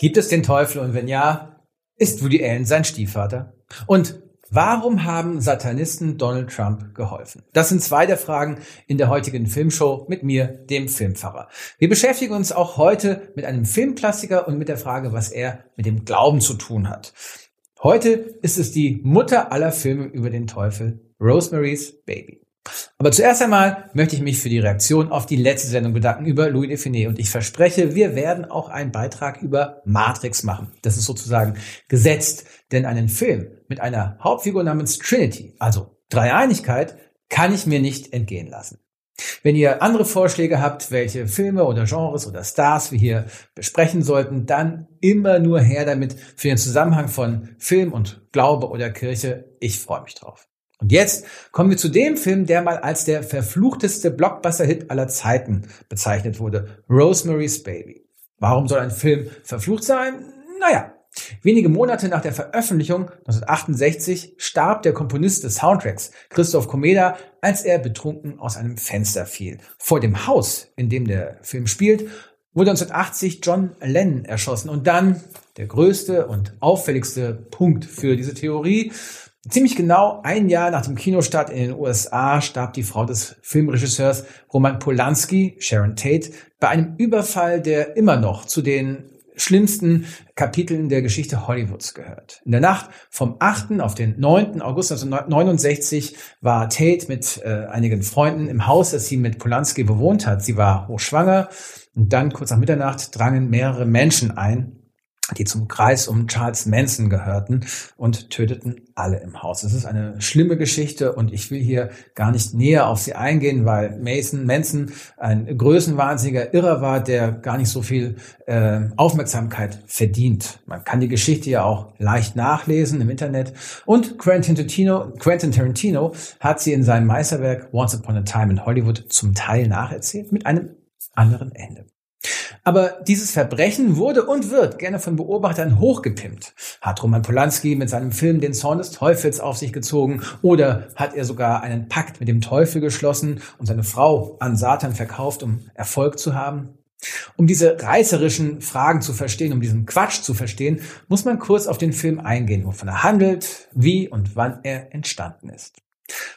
Gibt es den Teufel und wenn ja, ist Woody Allen sein Stiefvater? Und warum haben Satanisten Donald Trump geholfen? Das sind zwei der Fragen in der heutigen Filmshow mit mir, dem Filmpfarrer. Wir beschäftigen uns auch heute mit einem Filmklassiker und mit der Frage, was er mit dem Glauben zu tun hat. Heute ist es die Mutter aller Filme über den Teufel, Rosemary's Baby. Aber zuerst einmal möchte ich mich für die Reaktion auf die letzte Sendung bedanken über Louis Define und ich verspreche, wir werden auch einen Beitrag über Matrix machen. Das ist sozusagen gesetzt, denn einen Film mit einer Hauptfigur namens Trinity, also Dreieinigkeit, kann ich mir nicht entgehen lassen. Wenn ihr andere Vorschläge habt, welche Filme oder Genres oder Stars wir hier besprechen sollten, dann immer nur her damit für den Zusammenhang von Film und Glaube oder Kirche. Ich freue mich drauf. Und jetzt kommen wir zu dem Film, der mal als der verfluchteste Blockbuster-Hit aller Zeiten bezeichnet wurde. Rosemary's Baby. Warum soll ein Film verflucht sein? Naja, wenige Monate nach der Veröffentlichung, 1968, starb der Komponist des Soundtracks, Christoph Komeda, als er betrunken aus einem Fenster fiel. Vor dem Haus, in dem der Film spielt, wurde 1980 John Lennon erschossen. Und dann der größte und auffälligste Punkt für diese Theorie, Ziemlich genau ein Jahr nach dem Kinostart in den USA starb die Frau des Filmregisseurs Roman Polanski, Sharon Tate, bei einem Überfall, der immer noch zu den schlimmsten Kapiteln der Geschichte Hollywoods gehört. In der Nacht vom 8. auf den 9. August 1969 war Tate mit äh, einigen Freunden im Haus, das sie mit Polanski bewohnt hat. Sie war hochschwanger und dann kurz nach Mitternacht drangen mehrere Menschen ein die zum Kreis um Charles Manson gehörten und töteten alle im Haus. Es ist eine schlimme Geschichte und ich will hier gar nicht näher auf sie eingehen, weil Mason Manson ein größenwahnsinniger Irrer war, der gar nicht so viel äh, Aufmerksamkeit verdient. Man kann die Geschichte ja auch leicht nachlesen im Internet und Quentin Tarantino, Quentin Tarantino hat sie in seinem Meisterwerk Once Upon a Time in Hollywood zum Teil nacherzählt mit einem anderen Ende. Aber dieses Verbrechen wurde und wird gerne von Beobachtern hochgepimpt. Hat Roman Polanski mit seinem Film Den Zorn des Teufels auf sich gezogen oder hat er sogar einen Pakt mit dem Teufel geschlossen und seine Frau an Satan verkauft, um Erfolg zu haben? Um diese reißerischen Fragen zu verstehen, um diesen Quatsch zu verstehen, muss man kurz auf den Film eingehen, wovon er handelt, wie und wann er entstanden ist.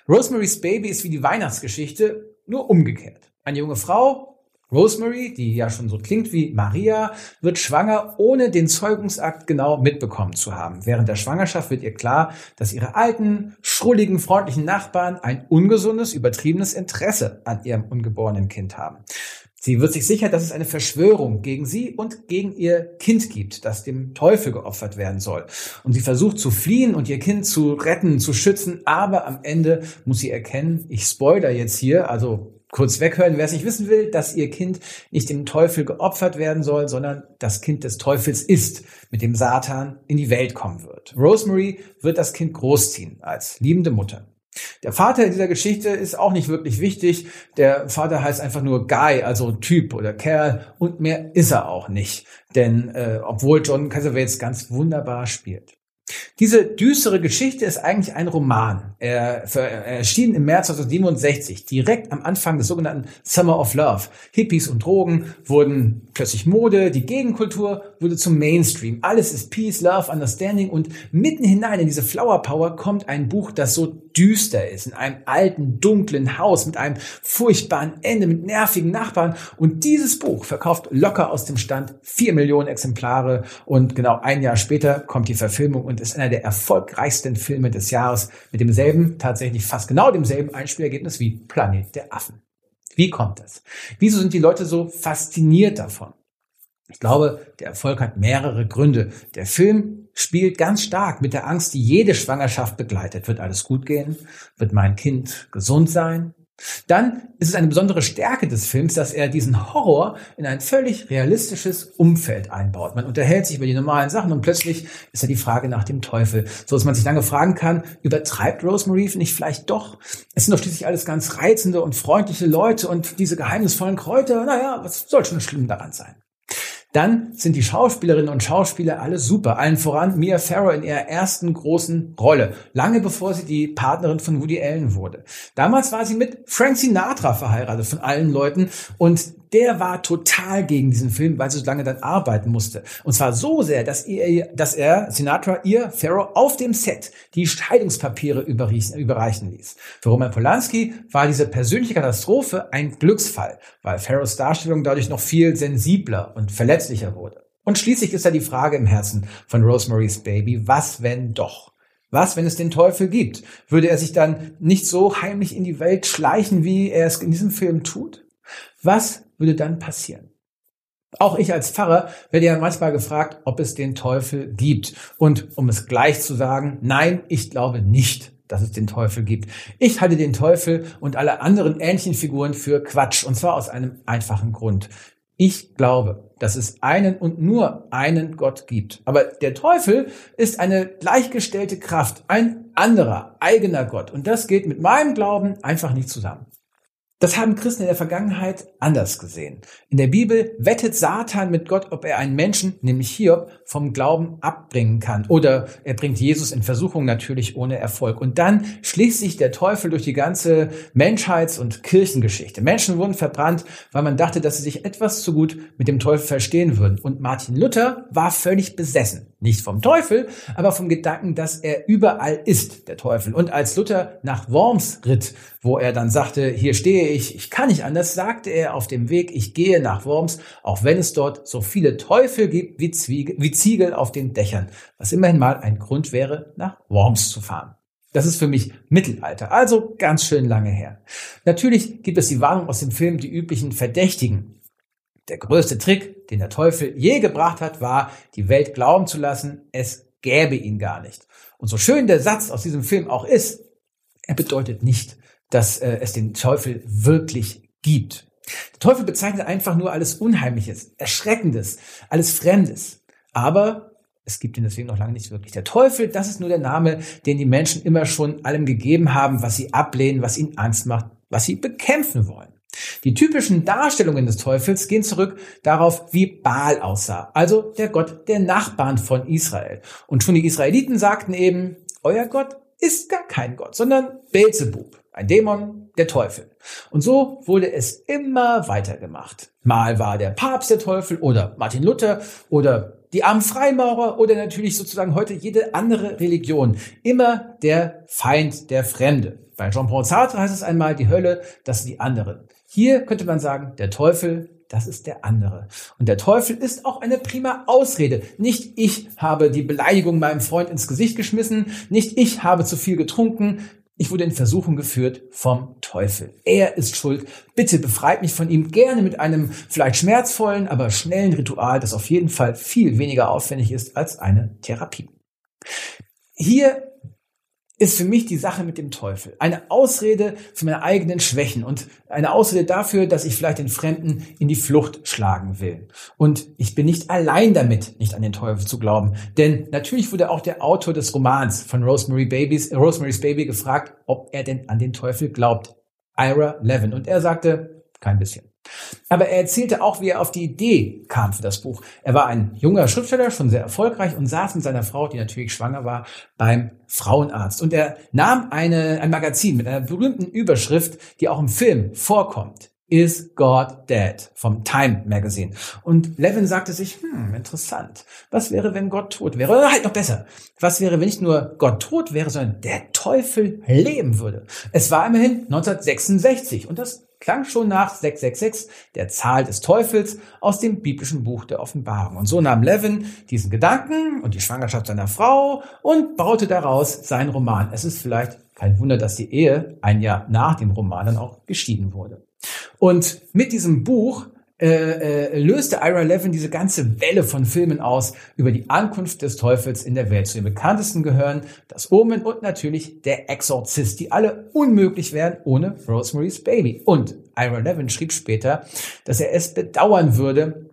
Rosemary's Baby ist wie die Weihnachtsgeschichte, nur umgekehrt. Eine junge Frau Rosemary, die ja schon so klingt wie Maria, wird schwanger, ohne den Zeugungsakt genau mitbekommen zu haben. Während der Schwangerschaft wird ihr klar, dass ihre alten, schrulligen, freundlichen Nachbarn ein ungesundes, übertriebenes Interesse an ihrem ungeborenen Kind haben. Sie wird sich sicher, dass es eine Verschwörung gegen sie und gegen ihr Kind gibt, das dem Teufel geopfert werden soll. Und sie versucht zu fliehen und ihr Kind zu retten, zu schützen, aber am Ende muss sie erkennen, ich spoiler jetzt hier, also kurz weghören, wer es nicht wissen will, dass ihr Kind nicht dem Teufel geopfert werden soll, sondern das Kind des Teufels ist, mit dem Satan in die Welt kommen wird. Rosemary wird das Kind großziehen als liebende Mutter. Der Vater dieser Geschichte ist auch nicht wirklich wichtig. Der Vater heißt einfach nur Guy, also Typ oder Kerl und mehr ist er auch nicht. Denn äh, obwohl John Cassavetes ganz wunderbar spielt. Diese düstere Geschichte ist eigentlich ein Roman. Er, er erschien im März 1967, direkt am Anfang des sogenannten Summer of Love. Hippies und Drogen wurden plötzlich Mode, die Gegenkultur wurde zum Mainstream. Alles ist Peace, Love, Understanding und mitten hinein in diese Flower Power kommt ein Buch, das so düster ist, in einem alten, dunklen Haus mit einem furchtbaren Ende, mit nervigen Nachbarn. Und dieses Buch verkauft locker aus dem Stand vier Millionen Exemplare und genau ein Jahr später kommt die Verfilmung und ist einer der erfolgreichsten Filme des Jahres mit demselben, tatsächlich fast genau demselben Einspielergebnis wie Planet der Affen. Wie kommt das? Wieso sind die Leute so fasziniert davon? Ich glaube, der Erfolg hat mehrere Gründe. Der Film spielt ganz stark mit der Angst, die jede Schwangerschaft begleitet. Wird alles gut gehen? Wird mein Kind gesund sein? Dann ist es eine besondere Stärke des Films, dass er diesen Horror in ein völlig realistisches Umfeld einbaut. Man unterhält sich über die normalen Sachen und plötzlich ist ja die Frage nach dem Teufel. So dass man sich lange fragen kann, übertreibt Rosemary nicht vielleicht doch? Es sind doch schließlich alles ganz reizende und freundliche Leute und diese geheimnisvollen Kräuter, naja, was soll schon schlimm daran sein? Dann sind die Schauspielerinnen und Schauspieler alle super. Allen voran Mia Farrow in ihrer ersten großen Rolle. Lange bevor sie die Partnerin von Woody Allen wurde. Damals war sie mit Frank Sinatra verheiratet von allen Leuten und der war total gegen diesen Film, weil sie so lange dann arbeiten musste. Und zwar so sehr, dass er, dass er Sinatra ihr, Pharaoh, auf dem Set die Scheidungspapiere überreichen ließ. Für Roman Polanski war diese persönliche Katastrophe ein Glücksfall, weil Pharaohs Darstellung dadurch noch viel sensibler und verletzlicher wurde. Und schließlich ist da die Frage im Herzen von Rosemary's Baby, was wenn doch? Was, wenn es den Teufel gibt? Würde er sich dann nicht so heimlich in die Welt schleichen, wie er es in diesem Film tut? Was würde dann passieren? Auch ich als Pfarrer werde ja manchmal gefragt, ob es den Teufel gibt. Und um es gleich zu sagen, nein, ich glaube nicht, dass es den Teufel gibt. Ich halte den Teufel und alle anderen ähnlichen Figuren für Quatsch. Und zwar aus einem einfachen Grund. Ich glaube, dass es einen und nur einen Gott gibt. Aber der Teufel ist eine gleichgestellte Kraft, ein anderer, eigener Gott. Und das geht mit meinem Glauben einfach nicht zusammen. Das haben Christen in der Vergangenheit anders gesehen. In der Bibel wettet Satan mit Gott, ob er einen Menschen, nämlich Hiob, vom Glauben abbringen kann. Oder er bringt Jesus in Versuchung natürlich ohne Erfolg. Und dann schließt sich der Teufel durch die ganze Menschheits- und Kirchengeschichte. Menschen wurden verbrannt, weil man dachte, dass sie sich etwas zu gut mit dem Teufel verstehen würden. Und Martin Luther war völlig besessen. Nicht vom Teufel, aber vom Gedanken, dass er überall ist, der Teufel. Und als Luther nach Worms ritt, wo er dann sagte, hier stehe ich, ich kann nicht anders, sagte er auf dem Weg, ich gehe nach Worms, auch wenn es dort so viele Teufel gibt wie, Zwiege, wie Ziegel auf den Dächern, was immerhin mal ein Grund wäre, nach Worms zu fahren. Das ist für mich Mittelalter, also ganz schön lange her. Natürlich gibt es die Warnung aus dem Film, die üblichen Verdächtigen. Der größte Trick, den der Teufel je gebracht hat, war, die Welt glauben zu lassen, es gäbe ihn gar nicht. Und so schön der Satz aus diesem Film auch ist, er bedeutet nicht, dass äh, es den Teufel wirklich gibt. Der Teufel bezeichnet einfach nur alles Unheimliches, Erschreckendes, alles Fremdes. Aber es gibt ihn deswegen noch lange nicht wirklich. Der Teufel, das ist nur der Name, den die Menschen immer schon allem gegeben haben, was sie ablehnen, was ihnen Angst macht, was sie bekämpfen wollen. Die typischen Darstellungen des Teufels gehen zurück darauf, wie Baal aussah, also der Gott der Nachbarn von Israel. Und schon die Israeliten sagten eben, euer Gott ist gar kein Gott, sondern Beelzebub, ein Dämon, der Teufel. Und so wurde es immer weiter gemacht. Mal war der Papst der Teufel oder Martin Luther oder die armen Freimaurer oder natürlich sozusagen heute jede andere Religion. Immer der Feind, der Fremde. Bei Jean-Paul Sartre heißt es einmal, die Hölle, das sind die anderen. Hier könnte man sagen, der Teufel, das ist der andere. Und der Teufel ist auch eine prima Ausrede. Nicht ich habe die Beleidigung meinem Freund ins Gesicht geschmissen, nicht ich habe zu viel getrunken, ich wurde in Versuchung geführt vom Teufel. Er ist schuld. Bitte befreit mich von ihm gerne mit einem vielleicht schmerzvollen, aber schnellen Ritual, das auf jeden Fall viel weniger aufwendig ist als eine Therapie. Hier ist für mich die Sache mit dem Teufel. Eine Ausrede für meine eigenen Schwächen und eine Ausrede dafür, dass ich vielleicht den Fremden in die Flucht schlagen will. Und ich bin nicht allein damit, nicht an den Teufel zu glauben. Denn natürlich wurde auch der Autor des Romans von Rosemary Babies, Rosemary's Baby gefragt, ob er denn an den Teufel glaubt. Ira Levin. Und er sagte, kein bisschen. Aber er erzählte auch, wie er auf die Idee kam für das Buch. Er war ein junger Schriftsteller, schon sehr erfolgreich und saß mit seiner Frau, die natürlich schwanger war, beim Frauenarzt. Und er nahm eine, ein Magazin mit einer berühmten Überschrift, die auch im Film vorkommt. Is God Dead vom Time Magazine. Und Levin sagte sich, hm, interessant. Was wäre, wenn Gott tot wäre? Oder halt noch besser. Was wäre, wenn nicht nur Gott tot wäre, sondern der Teufel leben würde? Es war immerhin 1966 und das klang schon nach 666, der Zahl des Teufels, aus dem biblischen Buch der Offenbarung. Und so nahm Levin diesen Gedanken und die Schwangerschaft seiner Frau und baute daraus seinen Roman. Es ist vielleicht kein Wunder, dass die Ehe ein Jahr nach dem Roman dann auch geschieden wurde. Und mit diesem Buch äh, äh, löste Ira Levin diese ganze Welle von Filmen aus über die Ankunft des Teufels in der Welt. Zu den bekanntesten gehören das Omen und natürlich der Exorzist, die alle unmöglich wären ohne Rosemary's Baby. Und Ira Levin schrieb später, dass er es bedauern würde,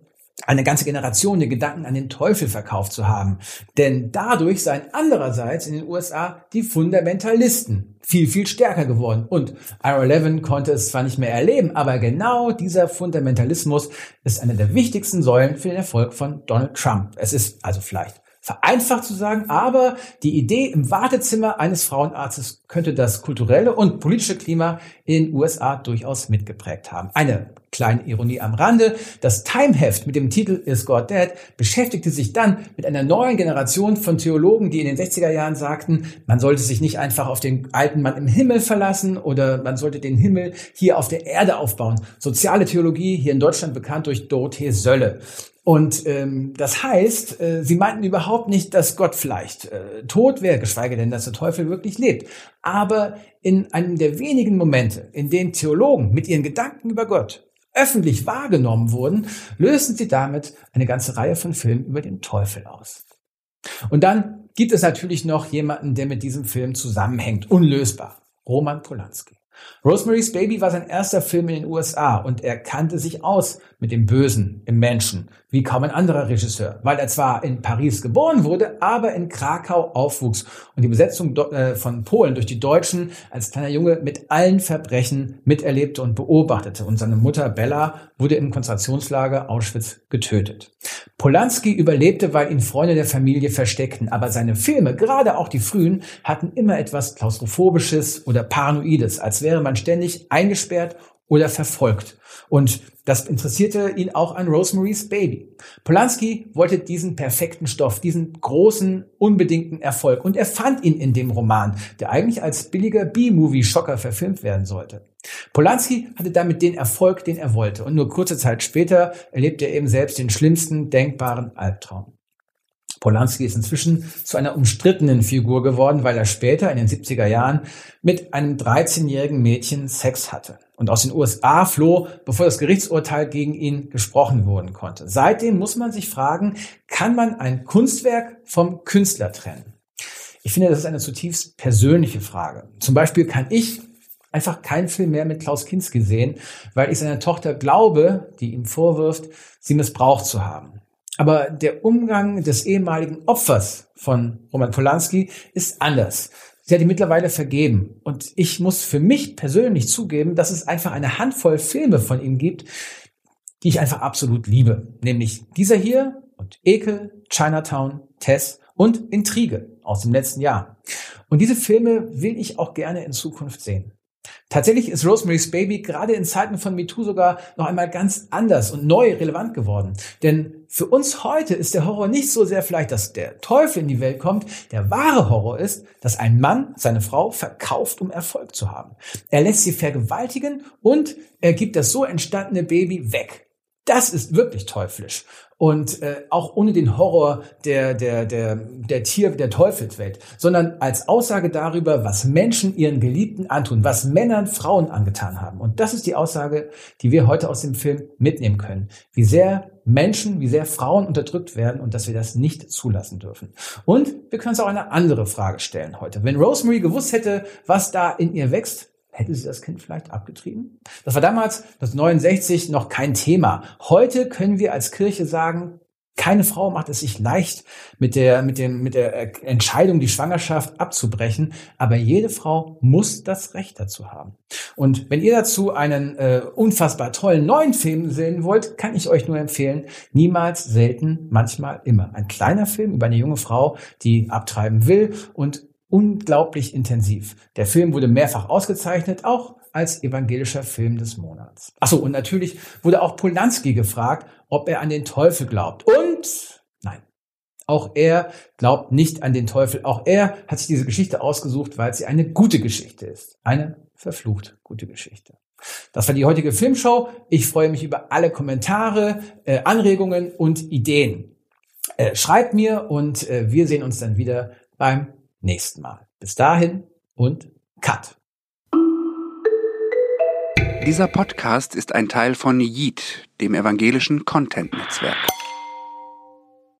eine ganze Generation den Gedanken an den Teufel verkauft zu haben. Denn dadurch seien andererseits in den USA die Fundamentalisten viel, viel stärker geworden. Und Ira Levin konnte es zwar nicht mehr erleben, aber genau dieser Fundamentalismus ist eine der wichtigsten Säulen für den Erfolg von Donald Trump. Es ist also vielleicht vereinfacht zu sagen, aber die Idee im Wartezimmer eines Frauenarztes könnte das kulturelle und politische Klima in den USA durchaus mitgeprägt haben. Eine Kleine Ironie am Rande. Das Time-Heft mit dem Titel Is God Dead beschäftigte sich dann mit einer neuen Generation von Theologen, die in den 60er Jahren sagten, man sollte sich nicht einfach auf den alten Mann im Himmel verlassen oder man sollte den Himmel hier auf der Erde aufbauen. Soziale Theologie, hier in Deutschland bekannt durch Dorothee Sölle. Und ähm, das heißt, äh, sie meinten überhaupt nicht, dass Gott vielleicht äh, tot wäre, geschweige denn, dass der Teufel wirklich lebt. Aber in einem der wenigen Momente, in denen Theologen mit ihren Gedanken über Gott öffentlich wahrgenommen wurden, lösten sie damit eine ganze Reihe von Filmen über den Teufel aus. Und dann gibt es natürlich noch jemanden, der mit diesem Film zusammenhängt, unlösbar. Roman Polanski. Rosemary's Baby war sein erster Film in den USA und er kannte sich aus mit dem Bösen im Menschen, wie kaum ein anderer Regisseur, weil er zwar in Paris geboren wurde, aber in Krakau aufwuchs und die Besetzung äh, von Polen durch die Deutschen als kleiner Junge mit allen Verbrechen miterlebte und beobachtete und seine Mutter Bella wurde im Konzentrationslager Auschwitz getötet. Polanski überlebte, weil ihn Freunde der Familie versteckten, aber seine Filme, gerade auch die frühen, hatten immer etwas Klaustrophobisches oder Paranoides, als wäre man ständig eingesperrt oder verfolgt. Und das interessierte ihn auch an Rosemary's Baby. Polanski wollte diesen perfekten Stoff, diesen großen, unbedingten Erfolg. Und er fand ihn in dem Roman, der eigentlich als billiger B-Movie-Schocker verfilmt werden sollte. Polanski hatte damit den Erfolg, den er wollte. Und nur kurze Zeit später erlebte er eben selbst den schlimmsten denkbaren Albtraum. Polanski ist inzwischen zu einer umstrittenen Figur geworden, weil er später in den 70er Jahren mit einem 13-jährigen Mädchen Sex hatte und aus den USA floh, bevor das Gerichtsurteil gegen ihn gesprochen worden konnte. Seitdem muss man sich fragen, kann man ein Kunstwerk vom Künstler trennen? Ich finde, das ist eine zutiefst persönliche Frage. Zum Beispiel kann ich einfach keinen Film mehr mit Klaus Kinski sehen, weil ich seiner Tochter glaube, die ihm vorwirft, sie missbraucht zu haben. Aber der Umgang des ehemaligen Opfers von Roman Polanski ist anders. Sie hat ihn mittlerweile vergeben. Und ich muss für mich persönlich zugeben, dass es einfach eine Handvoll Filme von ihm gibt, die ich einfach absolut liebe. Nämlich dieser hier und Ekel, Chinatown, Tess und Intrige aus dem letzten Jahr. Und diese Filme will ich auch gerne in Zukunft sehen. Tatsächlich ist Rosemary's Baby gerade in Zeiten von MeToo sogar noch einmal ganz anders und neu relevant geworden. Denn für uns heute ist der Horror nicht so sehr vielleicht, dass der Teufel in die Welt kommt. Der wahre Horror ist, dass ein Mann seine Frau verkauft, um Erfolg zu haben. Er lässt sie vergewaltigen und er gibt das so entstandene Baby weg. Das ist wirklich teuflisch und äh, auch ohne den Horror der der der der Tier der Teufelswelt, sondern als Aussage darüber, was Menschen ihren Geliebten antun, was Männern Frauen angetan haben. Und das ist die Aussage, die wir heute aus dem Film mitnehmen können. Wie sehr Menschen, wie sehr Frauen unterdrückt werden und dass wir das nicht zulassen dürfen. Und wir können uns auch eine andere Frage stellen heute. Wenn Rosemary gewusst hätte, was da in ihr wächst, Hätte sie das Kind vielleicht abgetrieben? Das war damals, das 69, noch kein Thema. Heute können wir als Kirche sagen, keine Frau macht es sich leicht, mit der, mit dem, mit der Entscheidung, die Schwangerschaft abzubrechen. Aber jede Frau muss das Recht dazu haben. Und wenn ihr dazu einen äh, unfassbar tollen neuen Film sehen wollt, kann ich euch nur empfehlen, niemals, selten, manchmal, immer. Ein kleiner Film über eine junge Frau, die abtreiben will und unglaublich intensiv. Der Film wurde mehrfach ausgezeichnet, auch als evangelischer Film des Monats. Achso, und natürlich wurde auch Polanski gefragt, ob er an den Teufel glaubt. Und nein, auch er glaubt nicht an den Teufel. Auch er hat sich diese Geschichte ausgesucht, weil sie eine gute Geschichte ist. Eine verflucht gute Geschichte. Das war die heutige Filmshow. Ich freue mich über alle Kommentare, äh, Anregungen und Ideen. Äh, schreibt mir und äh, wir sehen uns dann wieder beim nächsten Mal. Bis dahin und Cut. Dieser Podcast ist ein Teil von Yeet, dem evangelischen Content-Netzwerk.